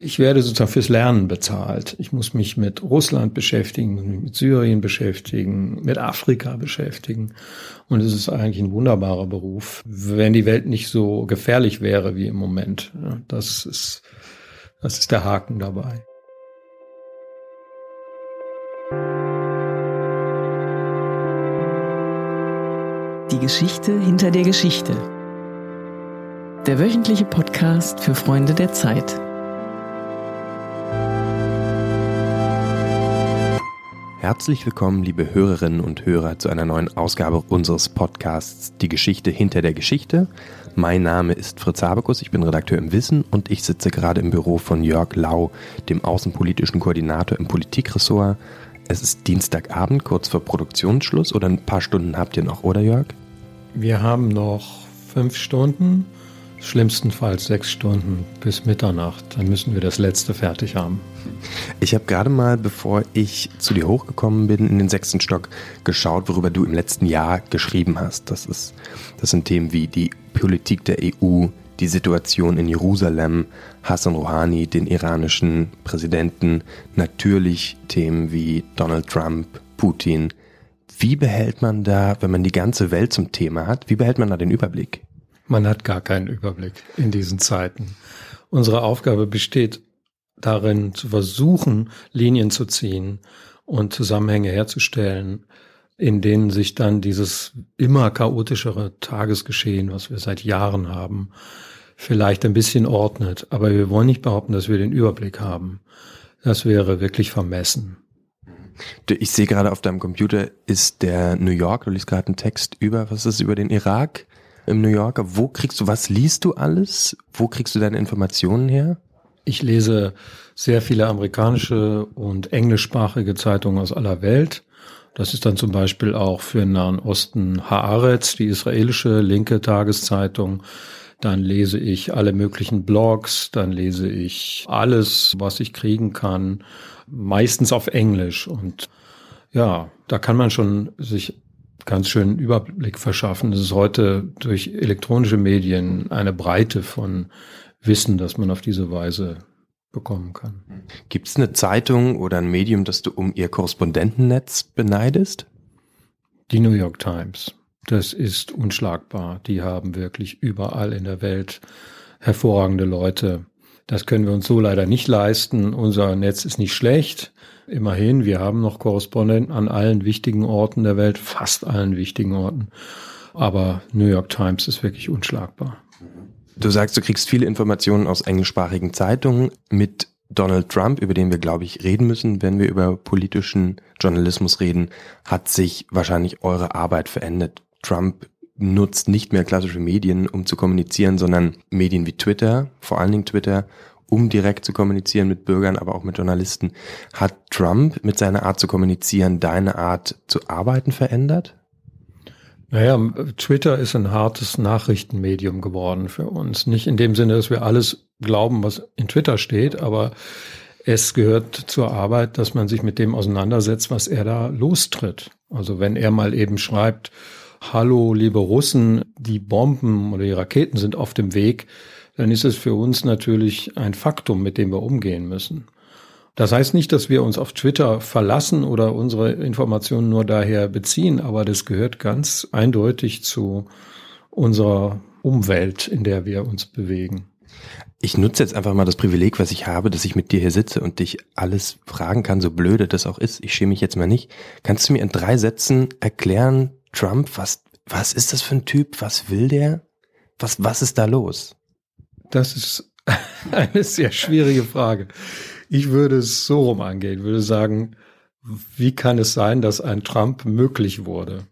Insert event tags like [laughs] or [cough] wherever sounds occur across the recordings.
Ich werde sozusagen fürs Lernen bezahlt. Ich muss mich mit Russland beschäftigen, mit Syrien beschäftigen, mit Afrika beschäftigen. Und es ist eigentlich ein wunderbarer Beruf, wenn die Welt nicht so gefährlich wäre wie im Moment. Das ist, das ist der Haken dabei. Die Geschichte hinter der Geschichte. Der wöchentliche Podcast für Freunde der Zeit. Herzlich willkommen, liebe Hörerinnen und Hörer, zu einer neuen Ausgabe unseres Podcasts Die Geschichte hinter der Geschichte. Mein Name ist Fritz Habekus, ich bin Redakteur im Wissen und ich sitze gerade im Büro von Jörg Lau, dem außenpolitischen Koordinator im Politikressort. Es ist Dienstagabend, kurz vor Produktionsschluss oder ein paar Stunden habt ihr noch, oder Jörg? Wir haben noch fünf Stunden Schlimmstenfalls sechs Stunden bis Mitternacht. Dann müssen wir das letzte fertig haben. Ich habe gerade mal, bevor ich zu dir hochgekommen bin, in den sechsten Stock geschaut, worüber du im letzten Jahr geschrieben hast. Das, ist, das sind Themen wie die Politik der EU, die Situation in Jerusalem, Hassan Rouhani, den iranischen Präsidenten, natürlich Themen wie Donald Trump, Putin. Wie behält man da, wenn man die ganze Welt zum Thema hat, wie behält man da den Überblick? Man hat gar keinen Überblick in diesen Zeiten. Unsere Aufgabe besteht darin, zu versuchen, Linien zu ziehen und Zusammenhänge herzustellen, in denen sich dann dieses immer chaotischere Tagesgeschehen, was wir seit Jahren haben, vielleicht ein bisschen ordnet. Aber wir wollen nicht behaupten, dass wir den Überblick haben. Das wäre wirklich vermessen. Ich sehe gerade auf deinem Computer ist der New York, du liest gerade einen Text über, was ist über den Irak? Im New Yorker. Wo kriegst du, was liest du alles? Wo kriegst du deine Informationen her? Ich lese sehr viele amerikanische und englischsprachige Zeitungen aus aller Welt. Das ist dann zum Beispiel auch für den Nahen Osten Haaretz, die israelische linke Tageszeitung. Dann lese ich alle möglichen Blogs, dann lese ich alles, was ich kriegen kann, meistens auf Englisch. Und ja, da kann man schon sich ganz schön Überblick verschaffen. Es ist heute durch elektronische Medien eine Breite von Wissen, das man auf diese Weise bekommen kann. Gibt es eine Zeitung oder ein Medium, das du um ihr Korrespondentennetz beneidest? Die New York Times. Das ist unschlagbar. Die haben wirklich überall in der Welt hervorragende Leute. Das können wir uns so leider nicht leisten. Unser Netz ist nicht schlecht. Immerhin, wir haben noch Korrespondenten an allen wichtigen Orten der Welt, fast allen wichtigen Orten. Aber New York Times ist wirklich unschlagbar. Du sagst, du kriegst viele Informationen aus englischsprachigen Zeitungen mit Donald Trump, über den wir, glaube ich, reden müssen, wenn wir über politischen Journalismus reden, hat sich wahrscheinlich eure Arbeit verändert. Trump nutzt nicht mehr klassische Medien, um zu kommunizieren, sondern Medien wie Twitter, vor allen Dingen Twitter um direkt zu kommunizieren mit Bürgern, aber auch mit Journalisten. Hat Trump mit seiner Art zu kommunizieren deine Art zu arbeiten verändert? Naja, Twitter ist ein hartes Nachrichtenmedium geworden für uns. Nicht in dem Sinne, dass wir alles glauben, was in Twitter steht, aber es gehört zur Arbeit, dass man sich mit dem auseinandersetzt, was er da lostritt. Also wenn er mal eben schreibt, Hallo, liebe Russen, die Bomben oder die Raketen sind auf dem Weg, dann ist es für uns natürlich ein Faktum, mit dem wir umgehen müssen. Das heißt nicht, dass wir uns auf Twitter verlassen oder unsere Informationen nur daher beziehen, aber das gehört ganz eindeutig zu unserer Umwelt, in der wir uns bewegen. Ich nutze jetzt einfach mal das Privileg, was ich habe, dass ich mit dir hier sitze und dich alles fragen kann, so blöde das auch ist. Ich schäme mich jetzt mal nicht. Kannst du mir in drei Sätzen erklären, Trump, was, was ist das für ein Typ? Was will der? Was, was ist da los? Das ist [laughs] eine sehr schwierige Frage. Ich würde es so rum angehen, würde sagen, wie kann es sein, dass ein Trump möglich wurde?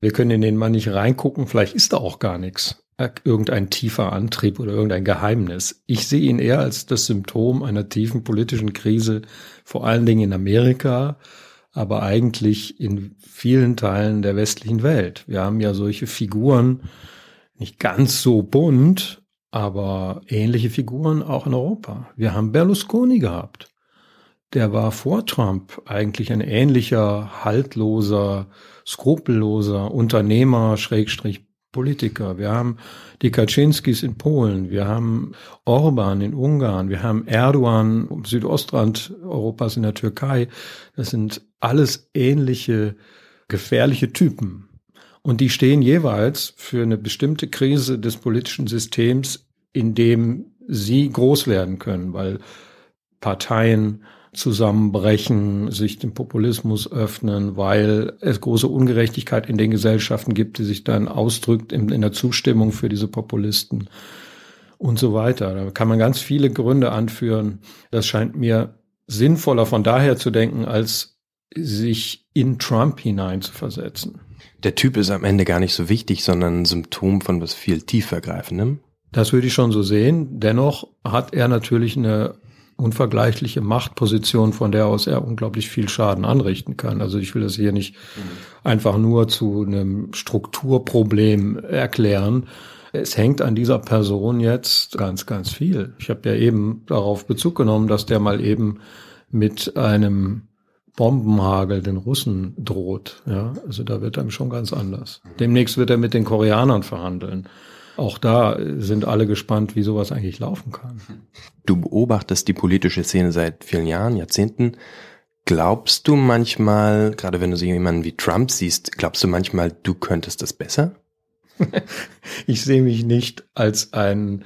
Wir können in den Mann nicht reingucken, vielleicht ist da auch gar nichts. Irgendein tiefer Antrieb oder irgendein Geheimnis. Ich sehe ihn eher als das Symptom einer tiefen politischen Krise, vor allen Dingen in Amerika, aber eigentlich in vielen Teilen der westlichen Welt. Wir haben ja solche Figuren, nicht ganz so bunt, aber ähnliche Figuren auch in Europa. Wir haben Berlusconi gehabt. Der war vor Trump eigentlich ein ähnlicher, haltloser, skrupelloser Unternehmer, Schrägstrich Politiker. Wir haben die Kaczynskis in Polen, wir haben Orban in Ungarn, wir haben Erdogan im Südostrand Europas in der Türkei. Das sind alles ähnliche gefährliche Typen. Und die stehen jeweils für eine bestimmte Krise des politischen Systems, in dem sie groß werden können, weil Parteien zusammenbrechen, sich dem Populismus öffnen, weil es große Ungerechtigkeit in den Gesellschaften gibt, die sich dann ausdrückt in, in der Zustimmung für diese Populisten und so weiter. Da kann man ganz viele Gründe anführen. Das scheint mir sinnvoller von daher zu denken, als sich in Trump hinein zu versetzen. Der Typ ist am Ende gar nicht so wichtig, sondern ein Symptom von was viel tiefergreifendem. Das würde ich schon so sehen. Dennoch hat er natürlich eine unvergleichliche Machtposition, von der aus er unglaublich viel Schaden anrichten kann. Also ich will das hier nicht einfach nur zu einem Strukturproblem erklären. Es hängt an dieser Person jetzt ganz, ganz viel. Ich habe ja eben darauf Bezug genommen, dass der mal eben mit einem Bombenhagel den Russen droht. Ja, also da wird einem schon ganz anders. Demnächst wird er mit den Koreanern verhandeln. Auch da sind alle gespannt, wie sowas eigentlich laufen kann. Du beobachtest die politische Szene seit vielen Jahren, Jahrzehnten. Glaubst du manchmal, gerade wenn du so jemanden wie Trump siehst, glaubst du manchmal, du könntest das besser? [laughs] ich sehe mich nicht als ein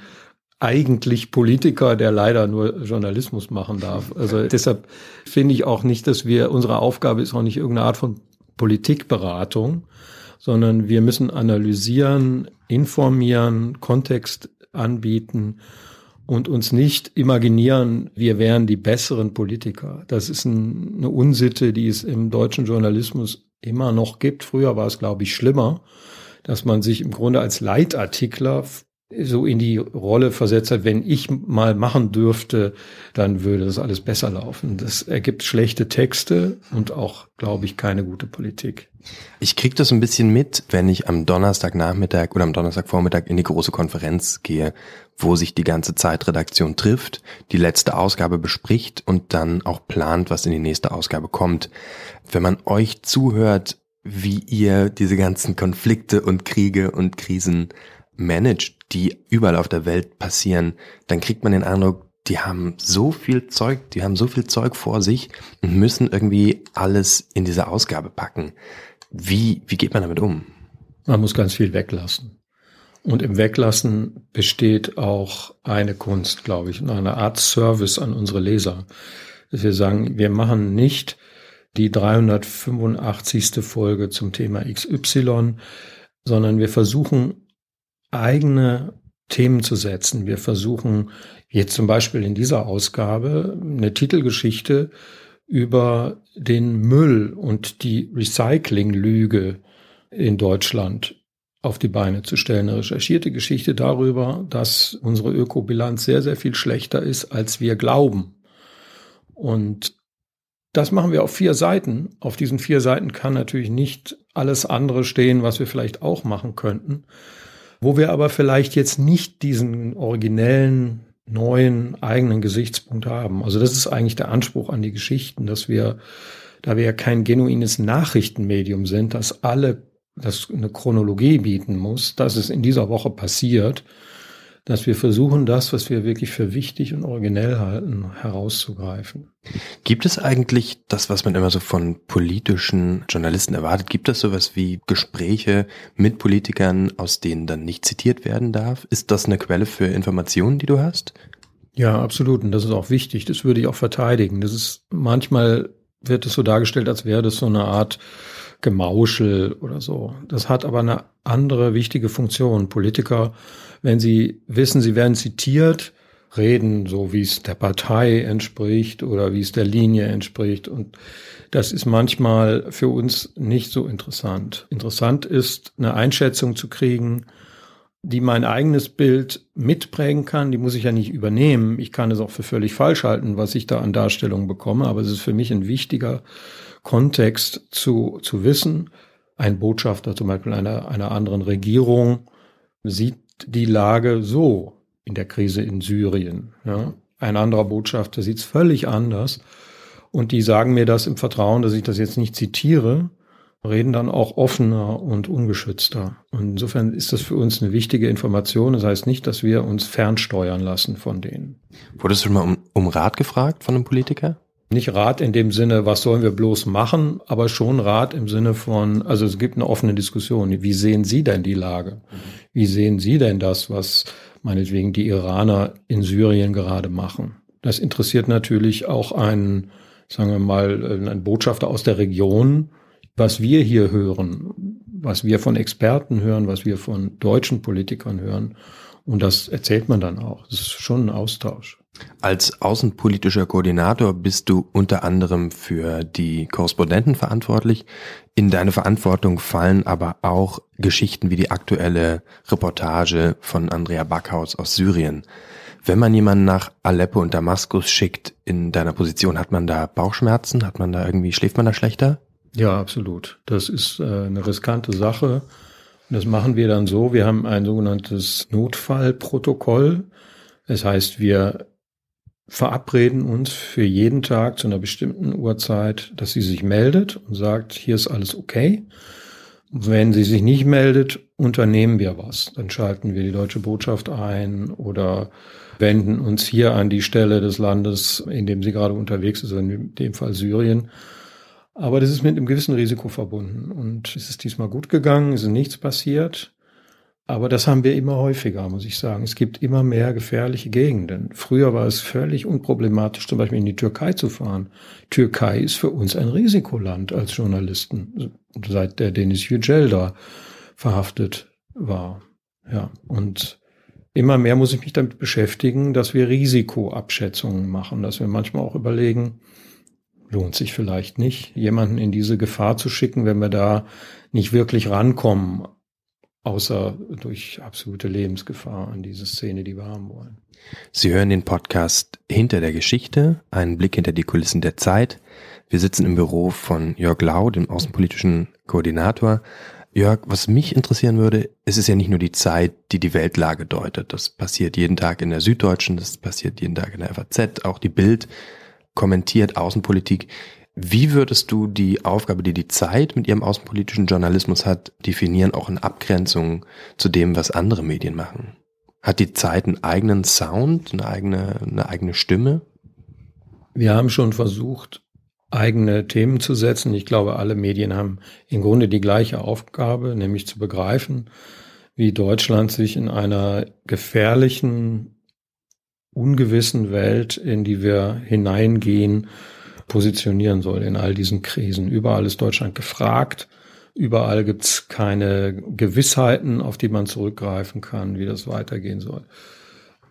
eigentlich Politiker, der leider nur Journalismus machen darf. Also deshalb finde ich auch nicht, dass wir, unsere Aufgabe ist auch nicht irgendeine Art von Politikberatung, sondern wir müssen analysieren, informieren, Kontext anbieten und uns nicht imaginieren, wir wären die besseren Politiker. Das ist ein, eine Unsitte, die es im deutschen Journalismus immer noch gibt. Früher war es, glaube ich, schlimmer, dass man sich im Grunde als Leitartikler so in die Rolle versetzt hat, wenn ich mal machen dürfte, dann würde das alles besser laufen. Das ergibt schlechte Texte und auch, glaube ich, keine gute Politik. Ich krieg das ein bisschen mit, wenn ich am Donnerstagnachmittag oder am Donnerstagvormittag in die große Konferenz gehe, wo sich die ganze Zeitredaktion trifft, die letzte Ausgabe bespricht und dann auch plant, was in die nächste Ausgabe kommt. Wenn man euch zuhört, wie ihr diese ganzen Konflikte und Kriege und Krisen managt, die überall auf der Welt passieren, dann kriegt man den Eindruck, die haben so viel Zeug, die haben so viel Zeug vor sich und müssen irgendwie alles in diese Ausgabe packen. Wie, wie geht man damit um? Man muss ganz viel weglassen. Und im Weglassen besteht auch eine Kunst, glaube ich, und eine Art Service an unsere Leser. Dass wir sagen, wir machen nicht die 385. Folge zum Thema XY, sondern wir versuchen eigene Themen zu setzen. Wir versuchen jetzt zum Beispiel in dieser Ausgabe eine Titelgeschichte über den Müll und die Recyclinglüge in Deutschland auf die Beine zu stellen. Eine recherchierte Geschichte darüber, dass unsere Ökobilanz sehr, sehr viel schlechter ist, als wir glauben. Und das machen wir auf vier Seiten. Auf diesen vier Seiten kann natürlich nicht alles andere stehen, was wir vielleicht auch machen könnten wo wir aber vielleicht jetzt nicht diesen originellen, neuen, eigenen Gesichtspunkt haben. Also das ist eigentlich der Anspruch an die Geschichten, dass wir, da wir ja kein genuines Nachrichtenmedium sind, dass alle das eine Chronologie bieten muss, dass es in dieser Woche passiert, dass wir versuchen, das, was wir wirklich für wichtig und originell halten, herauszugreifen. Gibt es eigentlich das, was man immer so von politischen Journalisten erwartet? Gibt es sowas wie Gespräche mit Politikern, aus denen dann nicht zitiert werden darf? Ist das eine Quelle für Informationen, die du hast? Ja, absolut. Und das ist auch wichtig. Das würde ich auch verteidigen. Das ist manchmal wird es so dargestellt, als wäre das so eine Art Gemauschel oder so. Das hat aber eine andere wichtige Funktion. Politiker wenn sie wissen, sie werden zitiert, reden, so wie es der Partei entspricht oder wie es der Linie entspricht. Und das ist manchmal für uns nicht so interessant. Interessant ist, eine Einschätzung zu kriegen, die mein eigenes Bild mitprägen kann. Die muss ich ja nicht übernehmen. Ich kann es auch für völlig falsch halten, was ich da an Darstellungen bekomme. Aber es ist für mich ein wichtiger Kontext zu, zu wissen. Ein Botschafter zum Beispiel einer, einer anderen Regierung sieht die Lage so in der Krise in Syrien. Ja. Ein anderer Botschafter sieht es völlig anders. Und die sagen mir das im Vertrauen, dass ich das jetzt nicht zitiere, reden dann auch offener und ungeschützter. Und insofern ist das für uns eine wichtige Information. Das heißt nicht, dass wir uns fernsteuern lassen von denen. Wurdest du schon mal um, um Rat gefragt von einem Politiker? Nicht Rat in dem Sinne, was sollen wir bloß machen, aber schon Rat im Sinne von, also es gibt eine offene Diskussion. Wie sehen Sie denn die Lage? Wie sehen Sie denn das, was meinetwegen die Iraner in Syrien gerade machen? Das interessiert natürlich auch einen, sagen wir mal, einen Botschafter aus der Region, was wir hier hören, was wir von Experten hören, was wir von deutschen Politikern hören. Und das erzählt man dann auch. Das ist schon ein Austausch. Als außenpolitischer Koordinator bist du unter anderem für die Korrespondenten verantwortlich. In deine Verantwortung fallen aber auch Geschichten wie die aktuelle Reportage von Andrea Backhaus aus Syrien. Wenn man jemanden nach Aleppo und Damaskus schickt in deiner Position, hat man da Bauchschmerzen? Hat man da irgendwie, schläft man da schlechter? Ja, absolut. Das ist äh, eine riskante Sache. Das machen wir dann so. Wir haben ein sogenanntes Notfallprotokoll. Das heißt, wir verabreden uns für jeden Tag zu einer bestimmten Uhrzeit, dass sie sich meldet und sagt, hier ist alles okay. Wenn sie sich nicht meldet, unternehmen wir was. Dann schalten wir die deutsche Botschaft ein oder wenden uns hier an die Stelle des Landes, in dem sie gerade unterwegs ist, in dem Fall Syrien. Aber das ist mit einem gewissen Risiko verbunden. Und es ist diesmal gut gegangen, es ist nichts passiert. Aber das haben wir immer häufiger, muss ich sagen. Es gibt immer mehr gefährliche Gegenden. Früher war es völlig unproblematisch, zum Beispiel in die Türkei zu fahren. Türkei ist für uns ein Risikoland als Journalisten, seit der Denis Yücel da verhaftet war. Ja, und immer mehr muss ich mich damit beschäftigen, dass wir Risikoabschätzungen machen, dass wir manchmal auch überlegen, lohnt sich vielleicht nicht, jemanden in diese Gefahr zu schicken, wenn wir da nicht wirklich rankommen außer durch absolute Lebensgefahr an diese Szene, die wir haben wollen. Sie hören den Podcast Hinter der Geschichte, einen Blick hinter die Kulissen der Zeit. Wir sitzen im Büro von Jörg Lau, dem außenpolitischen Koordinator. Jörg, was mich interessieren würde, es ist ja nicht nur die Zeit, die die Weltlage deutet. Das passiert jeden Tag in der Süddeutschen, das passiert jeden Tag in der FAZ, auch die Bild kommentiert Außenpolitik. Wie würdest du die Aufgabe, die die Zeit mit ihrem außenpolitischen Journalismus hat, definieren, auch in Abgrenzung zu dem, was andere Medien machen? Hat die Zeit einen eigenen Sound, eine eigene, eine eigene Stimme? Wir haben schon versucht, eigene Themen zu setzen. Ich glaube, alle Medien haben im Grunde die gleiche Aufgabe, nämlich zu begreifen, wie Deutschland sich in einer gefährlichen, ungewissen Welt, in die wir hineingehen, positionieren soll in all diesen Krisen. Überall ist Deutschland gefragt. Überall gibt es keine Gewissheiten, auf die man zurückgreifen kann, wie das weitergehen soll.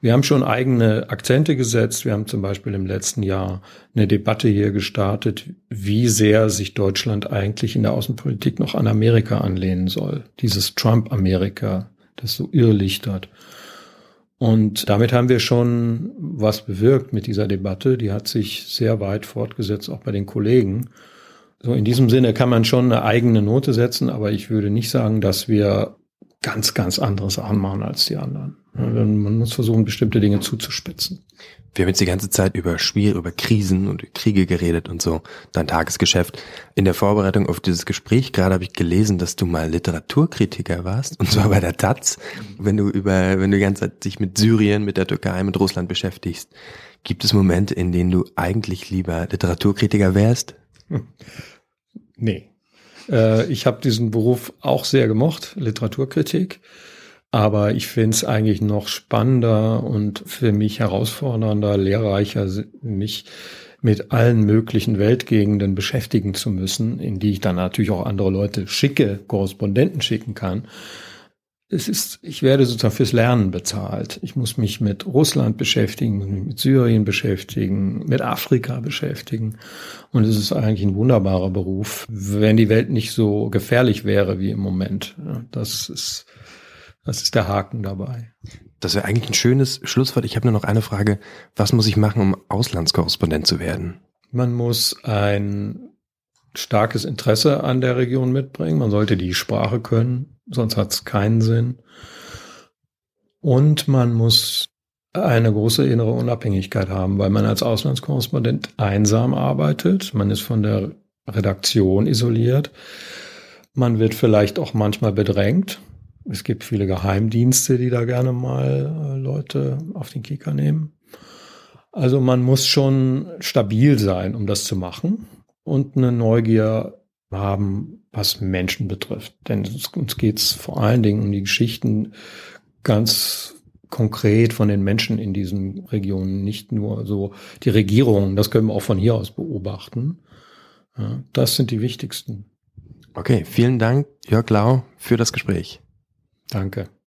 Wir haben schon eigene Akzente gesetzt. Wir haben zum Beispiel im letzten Jahr eine Debatte hier gestartet, wie sehr sich Deutschland eigentlich in der Außenpolitik noch an Amerika anlehnen soll. Dieses Trump-Amerika, das so irrlichtert. Und damit haben wir schon was bewirkt mit dieser Debatte. Die hat sich sehr weit fortgesetzt, auch bei den Kollegen. So in diesem Sinne kann man schon eine eigene Note setzen, aber ich würde nicht sagen, dass wir ganz, ganz andere Sachen machen als die anderen. Man muss versuchen, bestimmte Dinge zuzuspitzen. Wir haben jetzt die ganze Zeit über Schwier, über Krisen und Kriege geredet und so, dein Tagesgeschäft. In der Vorbereitung auf dieses Gespräch gerade habe ich gelesen, dass du mal Literaturkritiker warst, und zwar bei der Taz, wenn du über, wenn du die ganze Zeit dich mit Syrien, mit der Türkei, mit Russland beschäftigst. Gibt es Momente, in denen du eigentlich lieber Literaturkritiker wärst? Nee. Äh, ich habe diesen Beruf auch sehr gemocht, Literaturkritik. Aber ich finde es eigentlich noch spannender und für mich herausfordernder, lehrreicher, mich mit allen möglichen Weltgegenden beschäftigen zu müssen, in die ich dann natürlich auch andere Leute schicke, Korrespondenten schicken kann. Es ist, ich werde sozusagen fürs Lernen bezahlt. Ich muss mich mit Russland beschäftigen, mit Syrien beschäftigen, mit Afrika beschäftigen. Und es ist eigentlich ein wunderbarer Beruf, wenn die Welt nicht so gefährlich wäre wie im Moment. Das ist, das ist der Haken dabei. Das wäre eigentlich ein schönes Schlusswort. Ich habe nur noch eine Frage. Was muss ich machen, um Auslandskorrespondent zu werden? Man muss ein starkes Interesse an der Region mitbringen. Man sollte die Sprache können, sonst hat es keinen Sinn. Und man muss eine große innere Unabhängigkeit haben, weil man als Auslandskorrespondent einsam arbeitet. Man ist von der Redaktion isoliert. Man wird vielleicht auch manchmal bedrängt. Es gibt viele Geheimdienste, die da gerne mal äh, Leute auf den Kicker nehmen. Also man muss schon stabil sein, um das zu machen und eine Neugier haben, was Menschen betrifft. Denn uns geht es vor allen Dingen um die Geschichten ganz konkret von den Menschen in diesen Regionen, nicht nur so die Regierungen, das können wir auch von hier aus beobachten. Das sind die wichtigsten. Okay, vielen Dank, Jörg Lau, für das Gespräch. Danke.